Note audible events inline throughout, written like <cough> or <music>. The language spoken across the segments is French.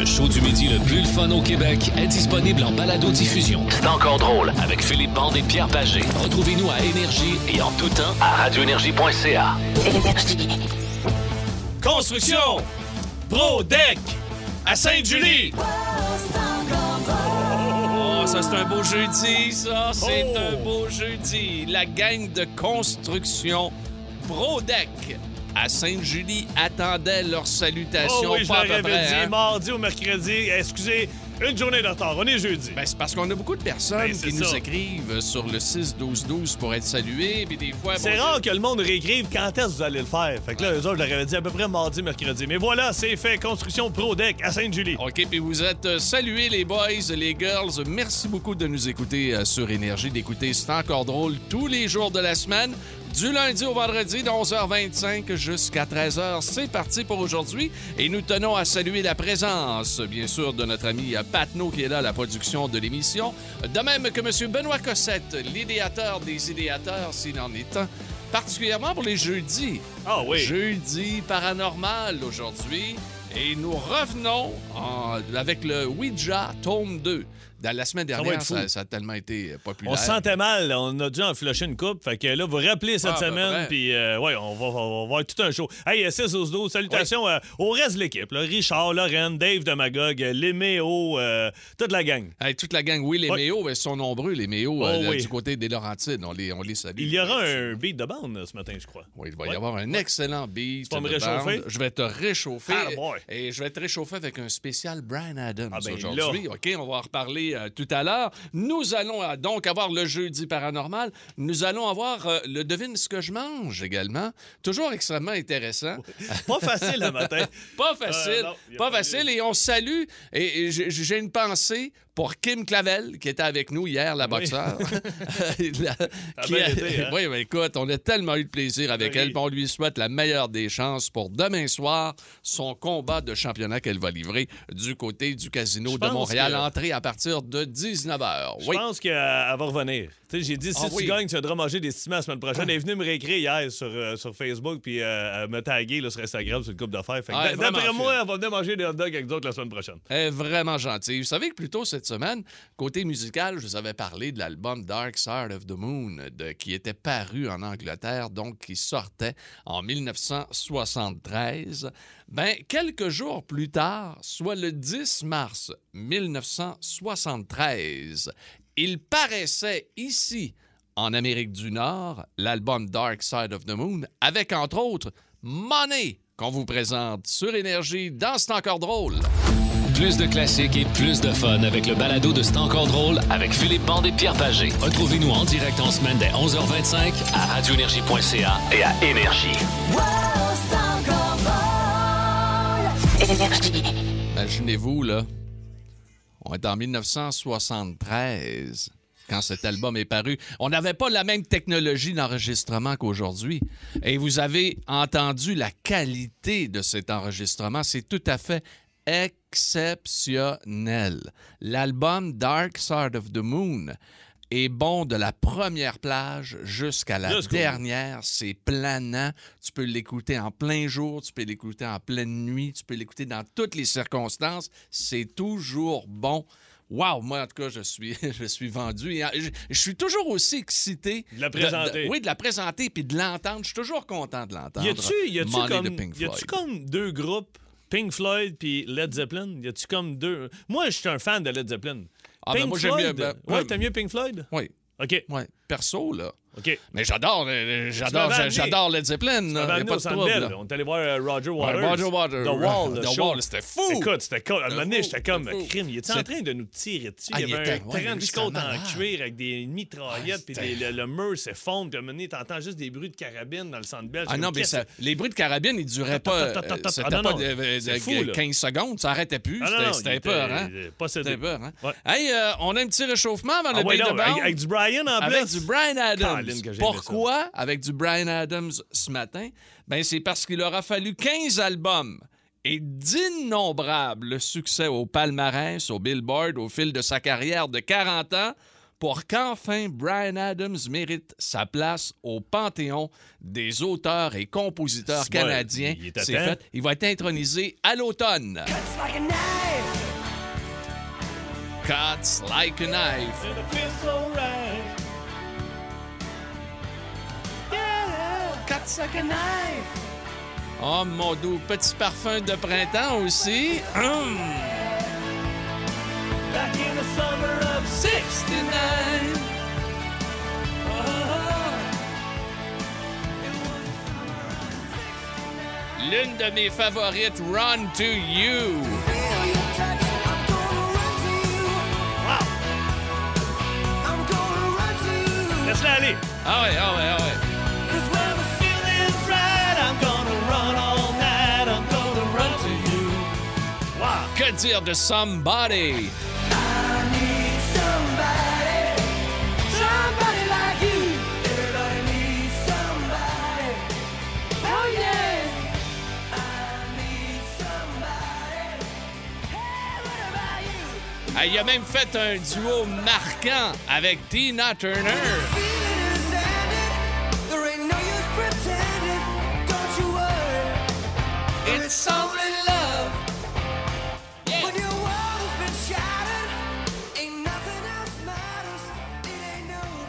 Le show du midi le plus le fun au Québec est disponible en balado-diffusion. C'est encore drôle avec Philippe Bande et Pierre Pagé. Retrouvez-nous à Énergie et en tout temps à radioénergie.ca. Construction! Pro Deck! À Sainte-Julie! Oh, ça c'est un beau jeudi, ça! C'est Oh! un beau jeudi! La gang de construction Pro Deck à Sainte-Julie attendait leur salutation. Oh oui, je pas à l'aurais peu près, dit hein? mardi ou mercredi. Excusez, une journée de retard. On est jeudi. Ben, c'est parce qu'on a beaucoup de personnes Ben, qui nous écrivent sur le 6-12-12 pour être salués, puis des fois... C'est bon, rare que le monde réécrive quand est-ce que vous allez le faire. Fait que là, eux autres, je leur avais dit à peu près mardi, mercredi. Mais voilà, c'est fait. Construction Pro Deck à Sainte-Julie. OK, puis vous êtes euh, salués, les boys, les girls. Merci beaucoup de nous écouter euh, sur Énergie, d'écouter C'est encore drôle tous les jours de la semaine. Du lundi au vendredi, de 11h25 jusqu'à 13h. C'est parti pour aujourd'hui. Et nous tenons à saluer la présence, bien sûr, de notre ami Patno qui est là à la production de l'émission. De même que M. Benoît Cossette, l'idéateur des idéateurs, s'il en est un. Particulièrement pour les jeudis. Ah oui. Jeudi paranormal aujourd'hui. Et nous revenons en- avec le Ouija Tome 2. Dans la semaine dernière, ça, ça a tellement été populaire. On se sentait mal. On a dû en flusher une coupe. Fait que là, vous rappelez cette Ah, peu semaine. Puis, euh, ouais, on va, on va avoir tout un show. Hey, 6 12 12 salutations euh, au reste de l'équipe. Richard, Lorraine, Dave de Magog, euh, Léméo, euh, toute la gang. Hey, toute la gang, oui, les Ouais. méos, ben, ils sont nombreux, les méos, Oh, euh, oui. du côté des Laurentides. On les, on les salue. Il y aura un beat de bande euh, ce matin, je crois. Oui, il va y avoir un excellent beat. Tu vas me réchauffer? bande. Je vais te réchauffer. Ah, boy. Et je vais te réchauffer avec un spécial Brian Adams Ah, ben aujourd'hui. OK, on va en reparler euh, tout à l'heure. Nous allons euh, donc avoir le jeudi paranormal. Nous allons avoir euh, le devine ce que je mange également. Toujours extrêmement intéressant. <laughs> Pas facile le matin. Pas facile. Non, pas pas facile. Et on salue. Et, j'ai une pensée pour Kim Clavel, qui était avec nous hier, la Oui. boxeur. <laughs> <laughs> La- a qui bien été, hein? Oui, ben, écoute, on a tellement eu de plaisir avec Oui. elle. On lui souhaite la meilleure des chances pour demain soir, son combat de championnat qu'elle va livrer du côté du Casino Je de Montréal. que- Entrée à partir de 19h. Je Oui. pense qu'elle va revenir. J'ai dit, si Ah tu oui. gagnes, tu vas manger des stimats la semaine prochaine. Elle est venue me réécrire hier sur, euh, sur Facebook puis euh, me taguer là, sur Instagram sur le couple d'affaires. Ah, D'après moi, elle va venir manger des hot dogs avec d'autres la semaine prochaine. Elle est vraiment gentille. Vous savez que plus tôt cette semaine, côté musical, je vous avais parlé de l'album Dark Side of the Moon de- qui était paru en Angleterre, donc qui sortait en 1973. Ben, quelques jours plus tard, soit le 10 mars 1973, il paraissait ici, en Amérique du Nord, l'album Dark Side of the Moon, avec entre autres Money, qu'on vous présente sur Énergie dans C'est encore drôle. Plus de classiques et plus de fun avec le balado de C'est encore drôle avec Philippe Bande et Pierre Pagé. Retrouvez-nous en direct en semaine dès 11h25 à radioénergie.ca et à Énergie. Imaginez-vous, là, on est en 1973 quand cet album est paru. On n'avait pas la même technologie d'enregistrement qu'aujourd'hui. Et vous avez entendu la qualité de cet enregistrement. C'est tout à fait exceptionnel. L'album Dark Side of the Moon est bon de la première plage jusqu'à la Jusqu'au dernière. C'est planant. Tu peux l'écouter en plein jour, tu peux l'écouter en pleine nuit, tu peux l'écouter dans toutes les circonstances. C'est toujours bon. Wow, moi en tout cas, je suis, <laughs> je suis vendu. Et, euh, je, je suis toujours aussi excité. De la présenter. oui, de la présenter puis de l'entendre. Je suis toujours content de l'entendre. Y a-tu y a-tu Money de comme, Pink y a-tu Floyd. comme deux groupes, Pink Floyd puis Led Zeppelin? Y a-tu comme deux? Moi, je suis un fan de Led Zeppelin. Ah, ben, Pink moi, j'aime mieux- ben, ouais, ouais. t'aimes mieux Pink Floyd? Oui, OK. oui. Perso, là, OK. Mais j'adore, euh, j'adore, m'avais amené- j'adore Led Zeppelin. A amené pas de trouble. On est allé voir euh, Roger Waters. Roger Waters. The Wall, The show. Wall, c'était fou. Écoute, c'était cool. À un moment donné, j'étais comme crime. Il était en train de nous tirer dessus? Ah, il y il avait était- un ouais, trench coat en cuir avec des mitraillettes, puis Ah, c'était- le, le mur s'effondre. Puis à un moment donné, t'entends juste des bruits de carabine dans le centre belge. Ah non, mais ça- les bruits de carabine, ils duraient pas, ta, ta, ta, euh, ta. c'était Ah pas non, de, de- c'est de- fou, là. 15 secondes, ça arrêtait plus. Ah C'était- il peur, hein? il. C'était peur, hein? Ouais. Hey, euh, on a un petit réchauffement avant le Big avec, avec du Brian en Avec plus. du Brian Adams. Que Pourquoi avec du Brian Adams ce matin? Ben, c'est parce qu'il aura fallu 15 albums et d'innombrables succès au palmarès, au Billboard, au fil de sa carrière de 40 ans pour qu'enfin Brian Adams mérite sa place au panthéon des auteurs et compositeurs bon, canadiens. il est fait. Il va être intronisé à l'automne. Cuts like a knife. A knife. Oh mon doux, petit parfum de printemps aussi. Hum. Back in the summer of 69. L'une de mes favorites, Run to You. Laisse-la aller. Ah ouais, ah ouais, ah ouais. Que dire de Somebody? Il a même fait un duo marquant avec Tina Turner. It's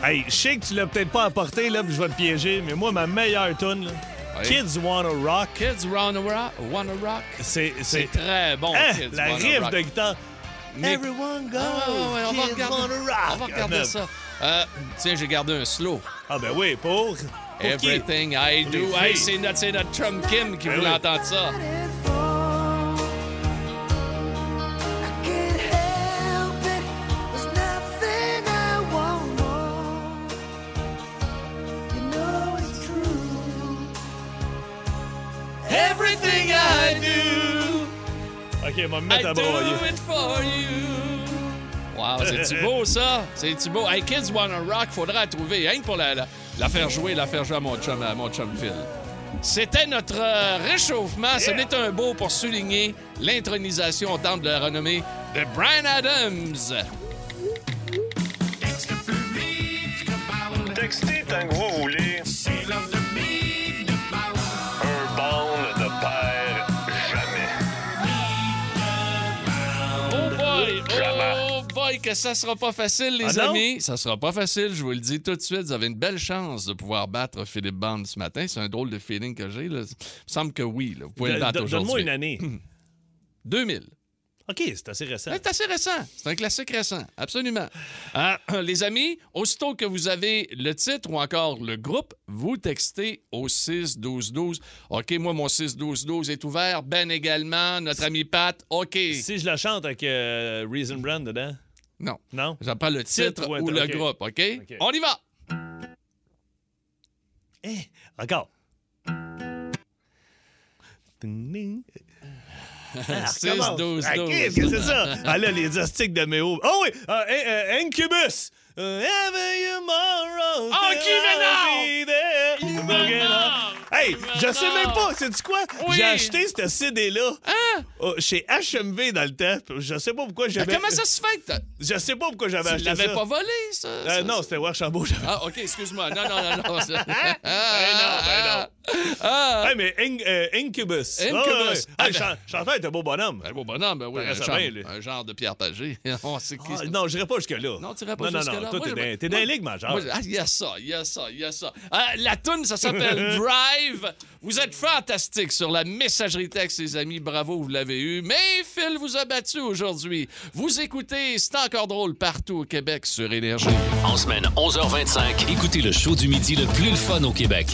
Hey, je sais que tu l'as peut-être pas apporté, là, puis je vais te piéger, mais moi, ma meilleure tune, là, Oui. Kids Wanna Rock, Kids Wanna Rock. Wanna rock. c'est... C'est très bon, Hein, Kids la riff Rock. de guitare. Mais- Everyone goes, Ah, ouais, on va regarder, wanna rock. on va regarder ça. Euh, tiens, j'ai gardé un slow. Ah ben oui, pour... pour qui? Everything I do. Hey, c'est notre, notre chum Kim qui Ben voulait oui. entendre ça. OK, on va me I mettre à do broyer. it for you. Wow, c'est-tu beau, ça? C'est-tu beau? Hey, Kids Wanna Rock, faudra la trouver, rien que pour la, la, la faire jouer, la faire jouer à mon chum, à mon chum Phil. C'était notre euh, réchauffement. Ce n'est un beau pour souligner l'intronisation au temple de la renommée de Brian Adams. Textez tant que vous voulez. Que ça sera pas facile, les Ah amis. Ça sera pas facile, je vous le dis tout de suite. Vous avez une belle chance de pouvoir battre Philippe Bond ce matin. C'est un drôle de feeling que j'ai. Il me semble que oui. là. Vous pouvez le Don- battre don- Donne-moi aujourd'hui. une année. <clears throat> 2000. OK, c'est assez récent. C'est assez récent. C'est un classique récent. Absolument. Ah, <clears throat> les amis, aussitôt que vous avez le titre ou encore le groupe, vous textez au 6-12-12. OK, moi, mon 6-12-12 est ouvert. Ben également. Notre ami Pat. OK. Si je la chante avec euh, Reason Brand dedans, Non. non? J'en prends le titre, Titre ou ou le OK. groupe. OK? OK. On y va. Eh, encore. Ding, ding. <laughs> Ah, 6, recommence. 12, Ah, 12. Qu'est-ce que c'est ça? Ah là, les astiques de Méo. Oh oui! euh, euh, Incubus! Euh, Ever tomorrow, Oh. Hey, je sais même pas, sais-tu quoi? Oui. J'ai acheté ce CD-là Hein? oh, chez HMV dans le temps. Je sais pas pourquoi Mais j'avais. comment ça se fait que Je sais pas pourquoi j'avais tu acheté l'avais ça. pas volé, ça? Euh, ça, non, c'était Warchambault. j'avais- Ah, OK, excuse-moi. Non, non, non, non. ça- ben <laughs> non, ben non. Ah, Ouais, mais In- euh, Incubus. Incubus. Ouais, ouais. Ah, Ah, ben- chan- chanteur était beau bonhomme. Un beau bonhomme, ben oui, un bien, un genre de Pierre Pagé. <laughs> On sait qui Ah, c'est. non, je n'irai pas jusque-là. Non, tu pas jusque-là. Toi, t'es dans, t'es dans moi- les ligues majeures. Moi, ah, il y a ça, il y a ça, il y a ça. Ah, la toune, ça s'appelle <laughs> Drive. Vous êtes fantastique sur la messagerie texte, les amis. Bravo, vous l'avez eu. Mais Phil vous a battu aujourd'hui. Vous écoutez C'est encore drôle partout au Québec sur Énergie. En semaine 11h25, écoutez le show du midi le plus le fun au Québec.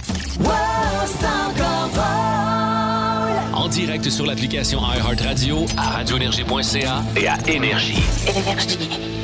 En direct sur l'application iHeartRadio, à radioénergie.ca et à Énergie. Les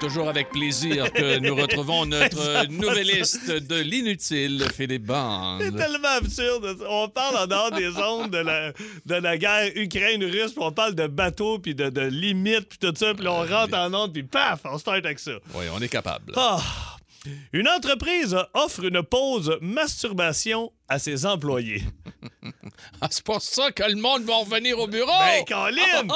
Toujours avec plaisir que nous retrouvons notre <laughs> nouvelliste de l'inutile, Philippe C'est Bande. tellement absurde. On parle en dehors des ondes de la, de la guerre Ukraine-Russe, puis on parle de bateaux, puis de, de limites, puis tout ça, puis on rentre en onde, puis paf, on start avec ça. Oui, on est capable. Ah! Une entreprise offre une pause masturbation à ses employés. Ah, c'est pour ça que le monde va revenir au bureau. Ben, Colin!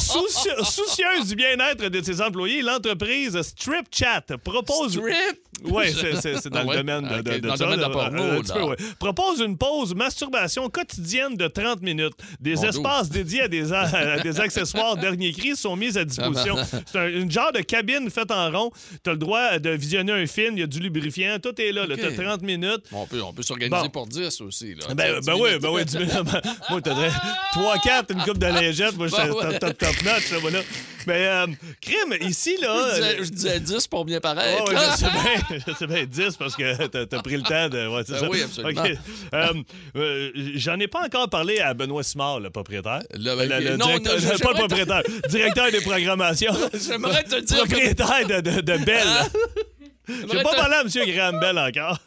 Souci- soucieuse du bien-être de ses employés, l'entreprise Strip Chat propose. Strip? <laughs> Oui, c'est, dans Ah le domaine de, Ok, de- de dans le ça, domaine de la là, porno, un petit peu, là. ouais. Propose une pause masturbation quotidienne de 30 minutes. Des espaces dédiés à des, à <laughs> des accessoires dernier cri sont mis à disposition. Ah, C'est un, une genre de cabine faite en rond. Tu as le droit de visionner un film, il y a du lubrifiant, tout est là. Ok. Tu as 30 minutes. On peut, on peut s'organiser Bon. pour 10 aussi. Là. Ben, Tu ben 10 oui, ben oui, <laughs> 10 minutes. moi, t'as 3, 4, une coupe de lingette. Moi, je Ben ouais. top, top, top notch, là, voilà. Mais, euh, crime, ici, là. Je disais, euh, je disais 10 pour bien je sais bien, <laughs> je sais bien, 10 parce que t'as as pris le temps de. Ouais, Ben ça. oui, absolument. Euh, euh, J'en ai pas encore parlé à Benoît Simard, le propriétaire. Le- ben, Le- le non, directeur- non, <laughs> pas le propriétaire, directeur des programmations. <laughs> J'aimerais te dire que- Propriétaire de, de, de Bell. J'ai J'aimerais pas parlé à M. Graham Bell encore.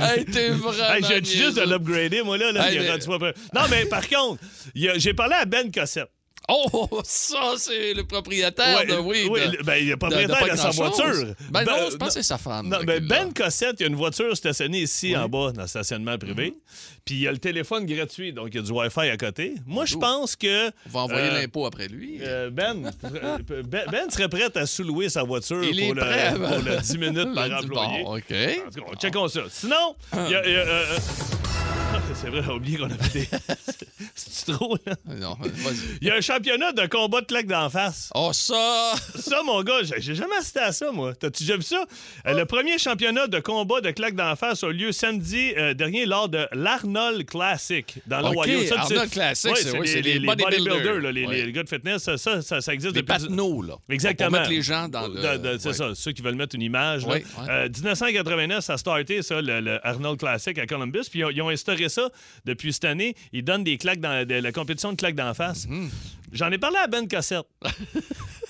Hey, t'es vraiment. Hey, J'ai juste de l'upgrader, moi, là. là Hey, mais-. Non, mais par contre, j'ai parlé à Ben Cossette. Oh, ça, c'est le propriétaire Ouais, de oui. oui, de- le- ben, il est de- propriétaire pas de, sa voiture. Ben, non, je non, pense que c'est sa femme. Non, ben, ben Cossette, il y a une voiture stationnée ici en bas dans le stationnement privé. Puis il y a le téléphone gratuit, donc il y a du Wi-Fi à côté. Moi, je pense que. On va envoyer euh, l'impôt après lui. euh, ben, <laughs> ben, Ben serait prêt à sous-louer sa voiture Il pour, le, pour le 10 minutes par <laughs> employé. Bon, OK. En tout cas, checkons ça. Sinon, il y a. il y a, euh, <laughs> c'est vrai, j'ai oublié qu'on avait des. C'est trop, là? Non, vas-y. Il y a un championnat de combat de claque d'en face. Oh, ça! Ça, mon gars, j'ai jamais assisté à ça, moi. T'as-tu déjà vu ça? Le premier championnat de combat de claque d'en face a eu lieu samedi euh, dernier lors de l'Arnold Classic dans l'Ohio. Sais- Arnold Classic, Ouais, c'est- oui, c'est les, les les bodybuilders. là, les, Ouais. les gars de fitness. Ça, ça, ça, ça existe Des depuis... là. Exactement. Pour mettre les gens dans le... De- de- c'est ouais. ça, ceux qui veulent mettre une image. Euh, 1989, ça a starté, ça, le, le Arnold Classic à Columbus. Puis ils ont, ils ont instauré ça depuis cette année. Ils donnent des claques dans de la compétition de claques d'en face. Mhm. J'en ai parlé à Ben Cossette. <laughs>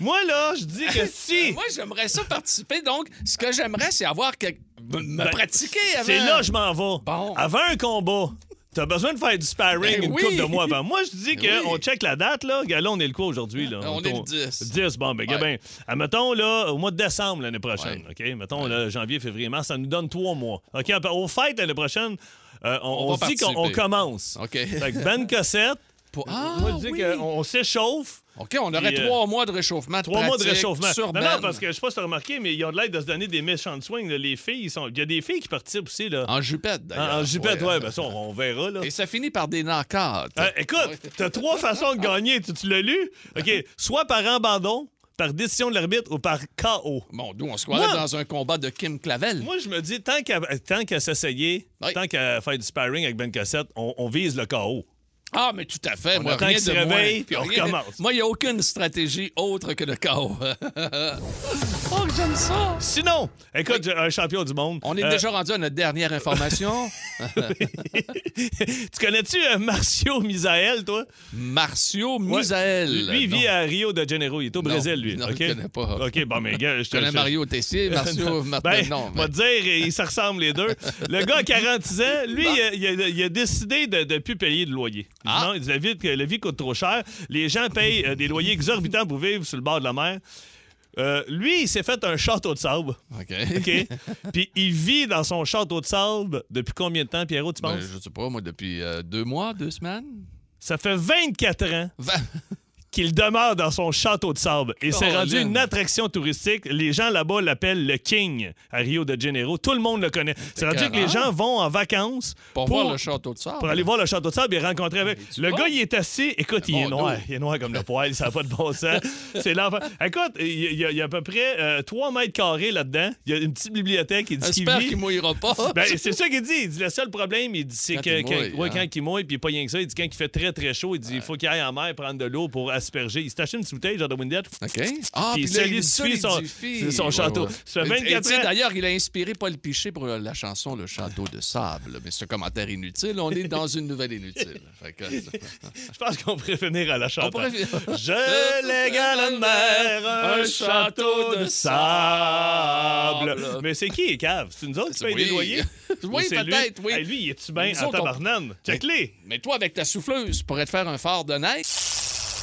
Moi, là, je dis que <laughs> si. Moi, j'aimerais ça participer. Donc, ce que j'aimerais, c'est avoir que... me Ben, pratiquer avant. C'est là que je m'en vais. Bon. Avant un combat. T'as besoin de faire du sparring Ben une oui. couple de mois avant. Moi, je dis Ben qu'on oui. check la date, là. Là, on est le quoi aujourd'hui, là? On est le 10. 10, bon, ben, Ouais. ben, admettons, là, au mois de décembre l'année prochaine, OK? Mettons, là, janvier, février, mars, ça nous donne trois mois. OK? Au fait, l'année prochaine, euh, on, On dit qu'on commence. OK. Fait que Ben <laughs> Cossette, Pour- Ah, moi, je dis oui. qu'on on s'échauffe. OK, on aurait Puis, euh, trois mois de réchauffement. Trois mois de réchauffement. Sur non, Ben. non, parce que je sais pas si t'as remarqué, mais ils ont de l'aide de se donner des méchants de swing. là. Les filles, ils sont... il y a des filles qui participent aussi. Là. En jupette, d'ailleurs. En, en jupette, ouais, Ouais. ben ça, on, on verra. Là. Et ça finit par des knockouts. Euh, écoute, t'as trois façons de gagner. Tu, tu l'as lu? OK. Soit par abandon, par décision de l'arbitre ou par KO. Bon, nous, on se croirait dans un combat de Kim Clavel. Moi, je me dis, tant qu'à qu'à s'essayer, Oui. tant qu'à faire du sparring avec Ben Cassette, on, on vise le KO. Ah, mais tout à fait. On Moi, rien de moins. réveille, puis on Rien- recommence. Moi, il n'y a aucune stratégie autre que le chaos. <laughs> oh, j'aime ça. Sinon, écoute, un champion du monde. On est Euh, déjà rendu à notre dernière information. <laughs> tu connais-tu euh, Marcio Misael, toi? Marcio Ouais. Misael. Lui, il vit à Rio de Janeiro. Il est au Non, Brésil, lui. non, je connais pas. OK, bon, mais gars, <laughs> je te connais Mario Tessier, Marcio Martin. Ben, non, on va te dire, ils se ressemblent les deux. Le gars a 46 ans, lui, il, a, il a- il a décidé de ne plus payer de loyer. Ah. non, la vie, la vie coûte trop cher. Les gens payent euh, des loyers exorbitants pour vivre sur le bord de la mer. Euh, lui, il s'est fait un château de sable. OK. OK? <laughs> Puis il vit dans son château de sable depuis combien de temps, Pierrot, tu Ben, penses? je sais pas, moi, depuis euh, deux mois, deux semaines. Ça fait 24 ans Vingt- qu'il demeure dans son château de sable. Et c'est rendu une attraction touristique. Les gens là-bas l'appellent le King à Rio de Janeiro. Tout le monde le connaît. C'est rendu que les gens vont en vacances Pour, voir le château de sable. pour aller voir le château de sable et rencontrer avec. Le gars, il est assis. Écoute, il est Bon noir. Il est noir comme le poil. Ça n'a pas de bon sens. <laughs> C'est l'enfer. Écoute, il y, a- il y à peu près 3 mètres carrés là-dedans. Il y a une petite bibliothèque. Il dit qu'il J'espère qu'il mouillera pas. <laughs> Ben, c'est ça qu'il dit. Il dit le seul problème, il dit c'est Quand que il quand, mouille, ouais, hein. quand il mouille, puis pas rien que ça, il dit quand il fait très très chaud, il dit il faut qu'il aille en mer prendre de l'eau pour asperger. Il s'est acheté une bouteille, genre de Windet. OK. Ah, Puis il solidifie son- son château. Ça fait Et- et 24 tu sais, ans. D'ailleurs, il a inspiré Paul Piché pour la chanson Le Château de Sable. Mais c'est un commentaire inutile. On est dans une nouvelle inutile. <laughs> Je pense qu'on pourrait finir à la chanson. Je lègue à la mer un château de sable. Mais c'est qui, les caves? C'est nous autres qui Oui. payent des loyers? <laughs> Oui, peut-être, oui. Lui, il est-tu bien? En tabarnane? Check-les! Mais toi, avec ta souffleuse, pourrais te faire un phare de neige?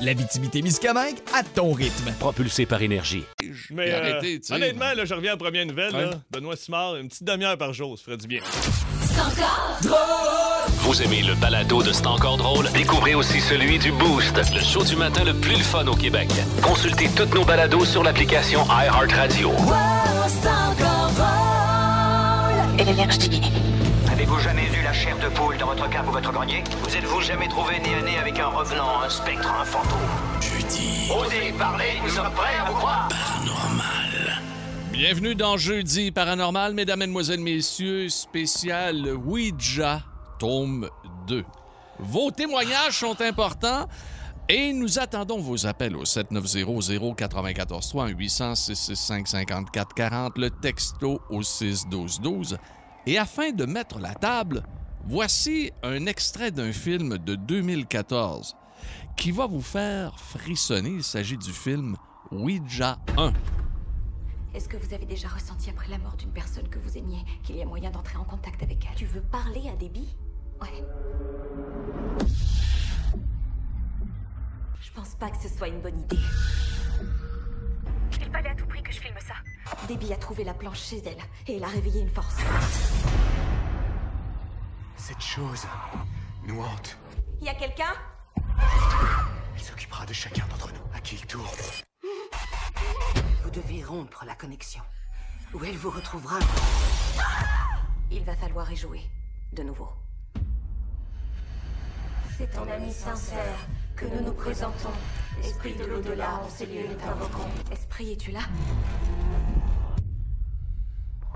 L'Abitibi-Témiscamingue à ton rythme. Propulsé par énergie. Mais euh, arrêtez, tu sais. honnêtement, là, je reviens à la première nouvelle. Ouais. Là. Benoît Simard, une petite demi-heure par jour, ça ferait du bien. Vous aimez le balado de C'est encore drôle? Découvrez aussi celui du Boost, le show du matin le plus le fun au Québec. Consultez toutes nos balados sur l'application iHeartRadio. Énergie. Avez-vous jamais eu la chair de poule dans votre cave ou votre grenier Vous êtes-vous jamais trouvé nez à nez avec un revenant, un spectre, un fantôme Jeudi. Osez parler, nous sommes prêts à vous croire. Bienvenue dans Jeudi Paranormal, mesdames, mesdemoiselles, messieurs, spécial Ouija, tome 2. Vos témoignages sont importants et nous attendons vos appels au 7900-943 800 665 54 40 le texto au 61212 Et afin de mettre la table, voici un extrait d'un film de 2014 qui va vous faire frissonner. Il s'agit du film Ouija 1. Est-ce que vous avez déjà ressenti après la mort d'une personne que vous aimiez qu'il y a moyen d'entrer en contact avec elle? Tu veux parler à Debbie Ouais. Je pense pas que ce soit une bonne idée. Il fallait à tout prix que je filme ça. Debbie a trouvé la planche chez elle et elle a réveillé une force. Cette chose nous hante. Y a quelqu'un? Elle s'occupera de chacun d'entre nous, à qui il tourne. Vous devez rompre la connexion. Ou elle vous retrouvera. Il va falloir y jouer. De nouveau. C'est ton ami sincère que nous nous présentons. Esprit de l'au-delà, en ces lieux nous t'invoquons. Esprit, es-tu là?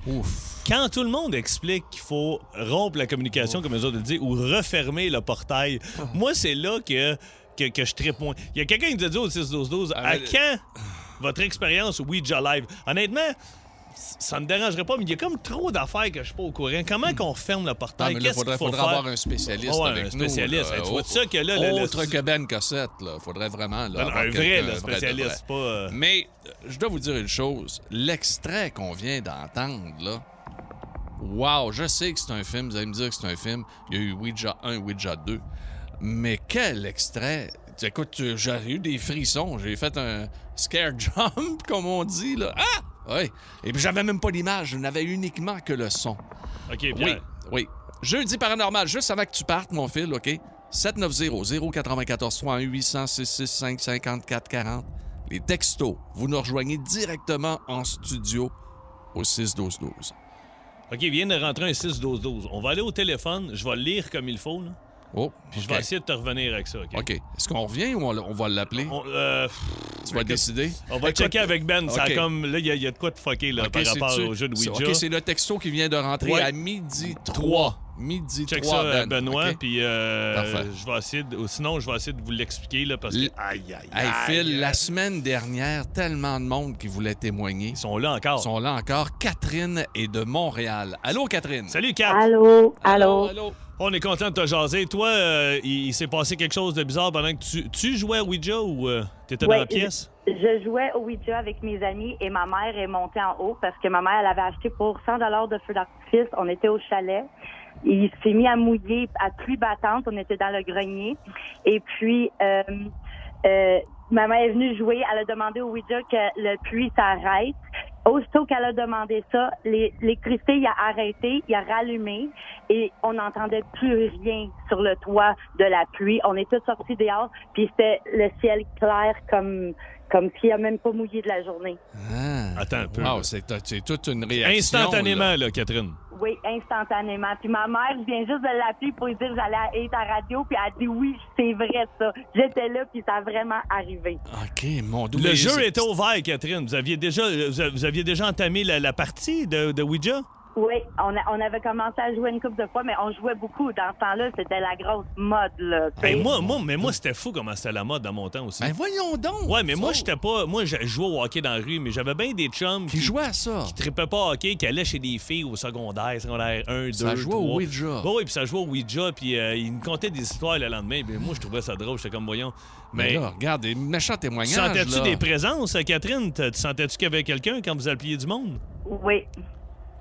Ouf. Quand tout le monde explique qu'il faut rompre la communication, comme eux autres le disent, ou refermer le portail, <laughs> moi, c'est là que, que, que je tripe moins. Il y a quelqu'un qui nous a dit au 6-12-12, à mais- quand votre expérience Ouija Live? Honnêtement, ça me dérangerait pas, mais il y a comme trop d'affaires que je suis pas au courant. Comment qu'on referme le Ah, portail? là, Qu'est-ce faudrait, faut faudrait faire? avoir un spécialiste Ah ouais, avec un nous. spécialiste. là. Tu vois ça que là, Autre que Ben Cossette, là. Faudrait vraiment... Là, Non, un vrai là, spécialiste, pas... euh, Mais je dois vous dire une chose. L'extrait qu'on vient d'entendre, là... Wow, je sais que c'est un film. Vous allez me dire que c'est un film. Il y a eu Ouija 1, Ouija 2. Mais quel extrait! Écoute, j'ai eu des frissons. J'ai fait un scare jump, <laughs> comme on dit, là. Ah! Oui. Et puis j'avais même pas l'image. Je n'avais uniquement que le son. OK, Oui, Pierre. oui. Jeudi paranormal, juste avant que tu partes, mon fil, OK? 790-094-3 800-665-5440. Les textos, vous nous rejoignez directement en studio au 612-12. OK, il vient de rentrer un 6-12-12. On va aller au téléphone, je vais le lire comme il faut, là, Oh, puis je vais essayer de te revenir avec ça, OK? OK. Est-ce qu'on revient ou on, on va l'appeler? On, euh, Tu vas décider? on va Écoute, checker avec Ben. Ça a OK. comme, là, il y, a- il y a de quoi de fucker là, par rapport c'est-tu- au jeu de Ouija. OK, c'est le texto qui vient de rentrer Ouais. à midi 3. Midi Check 3, ça, euh, Ben. Benoît, puis euh, Parfait. je vais essayer de, sinon, je vais essayer de vous l'expliquer, là, parce que... L- Aïe, aïe, Hey, aïe. Phil, la semaine dernière, tellement de monde qui voulait témoigner. Ils sont là encore. Ils sont là encore. Catherine est de Montréal. Allô, Catherine? Salut, Kat! Allô, Allô, allô. allô. On est content de te jaser. Toi, euh, il, il s'est passé quelque chose de bizarre pendant que tu, tu jouais à Ouija ou euh, t'étais Ouais, dans la pièce? je jouais au Ouija avec mes amis et ma mère est montée en haut parce que ma mère, elle avait acheté pour 100 dollars de feu d'artifice. On était au chalet. Il s'est mis à mouiller à pluie battante. On était dans le grenier. Et puis, euh, euh, ma mère est venue jouer. Elle a demandé au Ouija que le pluie s'arrête. Aussitôt qu'elle a demandé ça, l'électricité a arrêté, il a rallumé et on n'entendait plus rien sur le toit de la pluie. On est tous sortis dehors, puis c'était le ciel clair comme comme s'il a même pas mouillé de la journée. Attends un peu. Wow, Ah, c'est c'est toute une réaction. Instantanément, là, Catherine. Oui, instantanément. Puis ma mère vient juste de l'appeler pour lui dire que j'allais être à la radio, puis elle a dit oui, c'est vrai ça. J'étais là, puis ça a vraiment arrivé. OK, mon Dieu. Le jeu était ouvert, Catherine. Vous aviez déjà, vous aviez déjà entamé la, la partie de, de Ouija? Oui, on, a- on avait commencé à jouer une couple de fois, mais on jouait beaucoup. Dans ce temps-là, c'était la grosse mode. Là. Hey, moi, moi, mais moi, c'était fou comment c'était la mode dans mon temps aussi. Ben voyons donc. Ouais, mais moi, j'étais pas. Moi, je jouais au hockey dans la rue, mais j'avais bien des chums qui, jouaient à ça. Qui trippaient pas au hockey, qui allaient chez des filles au secondaire, secondaire 1, 2, Ça jouait au 3. Ouija. Ouais, oui, puis ça jouait au Ouija, puis euh, ils me contaient des histoires le lendemain. Puis moi, je trouvais ça drôle. J'étais comme, voyons. Mais Mais. là, regarde, des méchants Tu témoignages. sentais-tu des présences, Catherine? Tu tu sentais-tu qu'il y avait quelqu'un quand vous appeliez du monde? Oui.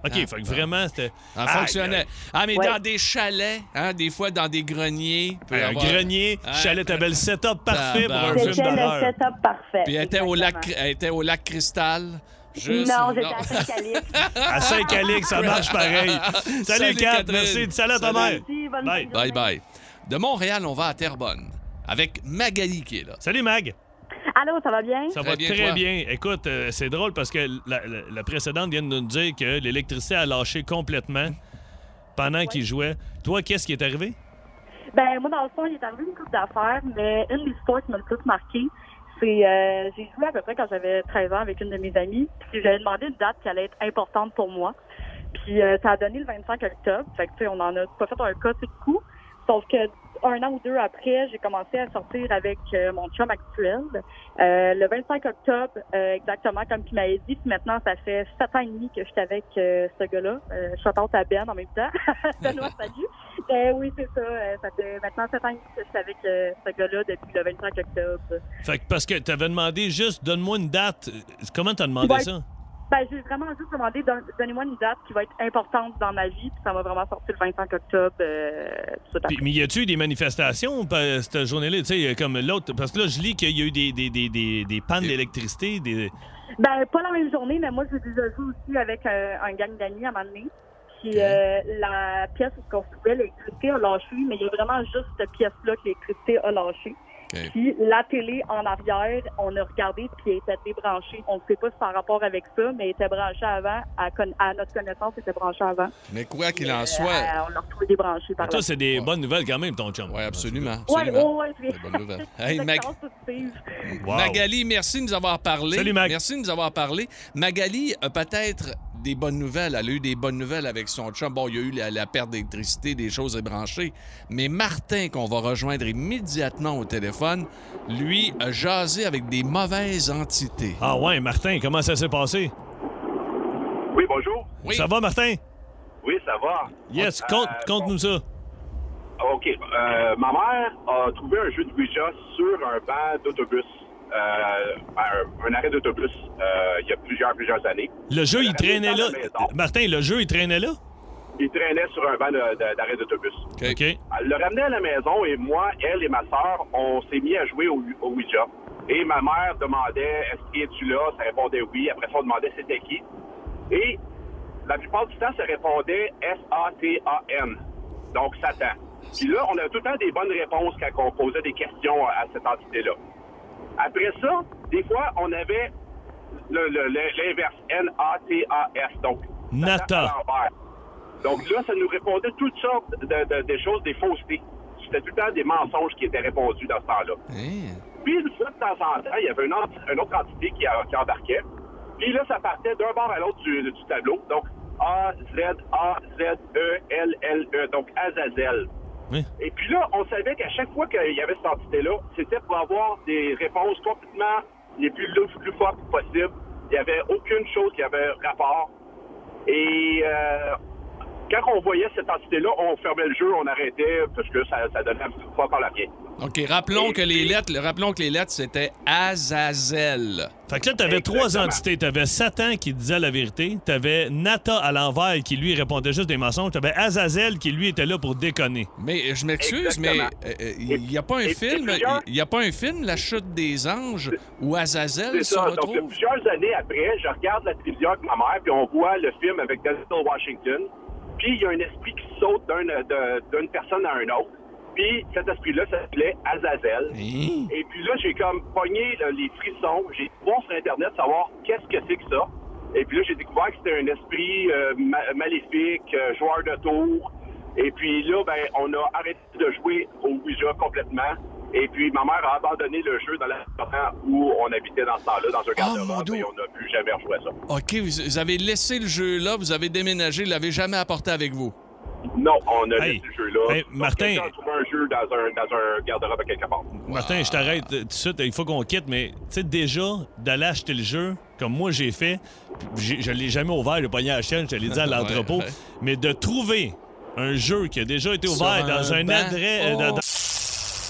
OK, Ah, fait que vraiment, c'était. Ça Ah, fonctionnait. Ah, mais Ouais. dans des chalets, hein, des fois dans des greniers. Un avoir- grenier, Ah, chalet, t'avais le setup parfait pour un Tabarnak. film C'était le d'horreur. setup parfait. Puis elle était, au lac, elle était au lac Cristal. Juste- Non, j'étais à Saint-Calix. À Saint-Calix, ça marche pareil. <laughs> Salut, Salut, Kat, Catherine. merci. Salut à ta mère. Merci, bonne Bye. Bye bye. De Montréal, on va à Terrebonne avec Magali qui est là. Salut, Mag. Allô, ça va bien? Ça Très va bien, très toi? bien. Écoute, euh, c'est drôle parce que la, la- la précédente vient de nous dire que l'électricité a lâché complètement pendant qu'il jouait. Toi, qu'est-ce qui est arrivé? Ben, moi, dans le fond, il est arrivé une couple d'affaires, mais une des histoires qui m'a le plus marqué, c'est euh, j'ai joué à peu près quand j'avais 13 ans avec une de mes amies, puis j'avais demandé une date qui allait être importante pour moi. Puis euh, ça a donné le 25 octobre. Fait que, tu sais, on en a pas fait un cas tout de coup. Sauf que un an ou deux après, j'ai commencé à sortir avec euh, mon chum actuel. Euh, le 25 octobre, euh, exactement comme tu m'avais dit. Puis maintenant, ça fait sept ans et demi que je suis avec euh, ce gars-là. Euh, je suis à Ben en même temps. <laughs> Benoît, salut. Euh, oui, c'est ça. Euh, ça fait maintenant sept ans et demi que je suis avec euh, ce gars-là depuis le 25 octobre. Fait que parce que t'avais demandé juste donne-moi une date. Comment t'as demandé Ouais. ça? Ben, j'ai vraiment juste demandé, don- donnez-moi une date qui va être importante dans ma vie, puis ça m'a vraiment sorti le 25 octobre. Euh, tout Puis, mais y a-tu eu des manifestations cette journée-là? Tu sais, comme l'autre. Parce que là, je lis qu'il y a eu des, des, des, des, des pannes d'électricité. Des... Ben, pas la même journée, mais moi, j'ai déjà joué aussi avec un, un gang d'amis à un moment donné. Puis euh, la pièce où on se trouvait, l'électricité a lâché, mais il y a vraiment juste cette pièce-là que l'électricité a lâché. Puis la télé en arrière, on a regardé puis elle était débranchée. On ne sait pas si c'est en rapport avec ça, mais elle était branchée avant. À, con- à notre connaissance, elle était branchée avant. Mais quoi qu'il en Euh, soit. on l'a retrouvé débranché par Toi, c'est des bonnes nouvelles quand même, ton chum. Oui, absolument. <laughs> Hey, Mag- expériences positives. Wow. Magali, merci de nous avoir parlé. Salut, Mag. Merci de nous avoir parlé. Magali a peut-être des bonnes nouvelles. Elle a eu des bonnes nouvelles avec son chum. Bon, il y a eu la, la perte d'électricité, des choses ébranchées. Mais Martin, qu'on va rejoindre immédiatement au téléphone, lui, a jasé avec des mauvaises entités. Ah ouais, Martin, comment ça s'est passé? Oui, bonjour. Oui. Ça va, Martin? Oui, ça va. Yes, Euh, compte, compte-nous ça. OK. Euh, ma mère a trouvé un jeu de Ouija sur un banc d'autobus. Euh, un, un arrêt d'autobus euh, il y a plusieurs, plusieurs années. Le jeu, il Elle traînait là. Martin, le jeu, il traînait là? Il traînait sur un banc d'arrêt d'autobus. OK. OK. Elle le ramenait à la maison et moi, elle et ma sœur, on s'est mis à jouer au, au Ouija. Et ma mère demandait Est-ce que tu là? Ça répondait oui. Après ça, on demandait c'était qui? Et la plupart du temps, ça répondait S-A-T-A-N. Donc Satan. Puis là, on avait tout le temps des bonnes réponses quand on posait des questions à cette entité-là. Après ça, des fois, on avait le- le- le- l'inverse, N-A-T-A-S. Donc, Nata. Donc là, ça nous répondait toutes sortes de, choses, des faussetés. C'était tout le temps des mensonges qui étaient répondus dans ce temps-là. Hein? Puis, une fois de temps en temps, il y avait une, autre entité qui, a- qui embarquait. Puis là, ça partait d'un bord à l'autre du, du tableau. Donc, A, Z, A, Z, E, L, L, E. Donc, Azazel. Et puis là, on savait qu'à chaque fois qu'il y avait cette entité-là, c'était pour avoir des réponses complètement les plus lou- loufoques possibles. Il n'y avait aucune chose qui avait rapport. Et euh, quand on voyait cette entité-là, on fermait le jeu, on arrêtait parce que ça, ça donnait pas par la pied. OK, rappelons que les lettres, rappelons que les lettres, c'était Azazel. Fait que là, t'avais trois entités. T'avais Satan qui disait la vérité. T'avais Nata à l'envers qui, lui, répondait juste des mensonges. T'avais Azazel qui, lui, était là pour déconner. Mais euh, je m'excuse, mais euh, il n'y a pas un et- et film, plusieurs- il y a pas un film, La chute des anges, où Azazel C'est se ça. Donc, retrouve? plusieurs années après, je regarde la télévision avec ma mère, puis on voit le film avec Denzel Washington. Puis il y a un esprit qui saute de- d'une personne à un autre. Puis cet esprit-là s'appelait Azazel. Hein? Et puis là, j'ai comme pogné là, les frissons. J'ai voir sur Internet savoir qu'est-ce que c'est que ça. Et puis là, j'ai découvert que c'était un esprit euh, ma- maléfique, euh, joueur de tour. Et puis là, ben, on a arrêté de jouer au Ouija complètement. Et puis ma mère a abandonné le jeu dans l'appartement où on habitait dans ce temps-là, dans un mon garde-robe, et on n'a plus jamais rejoué à ça. OK, vous, vous avez laissé le jeu là, vous avez déménagé, vous l'avez jamais apporté avec vous? Non, on a Hey. laissé le jeu là. Hey, Donc, Martin. trouvé un jeu dans un, dans un garde-robe à quelque part. Martin, je t'arrête tout de suite. Il faut qu'on quitte, mais tu sais, déjà, d'aller acheter le jeu, comme moi j'ai fait, je l'ai jamais ouvert, j'ai pogné à la chaîne, je te l'ai dit à <laughs> l'entrepôt, ouais. mais de trouver un jeu qui a déjà été ouvert un dans un banc. adresse. euh, dans- Oh.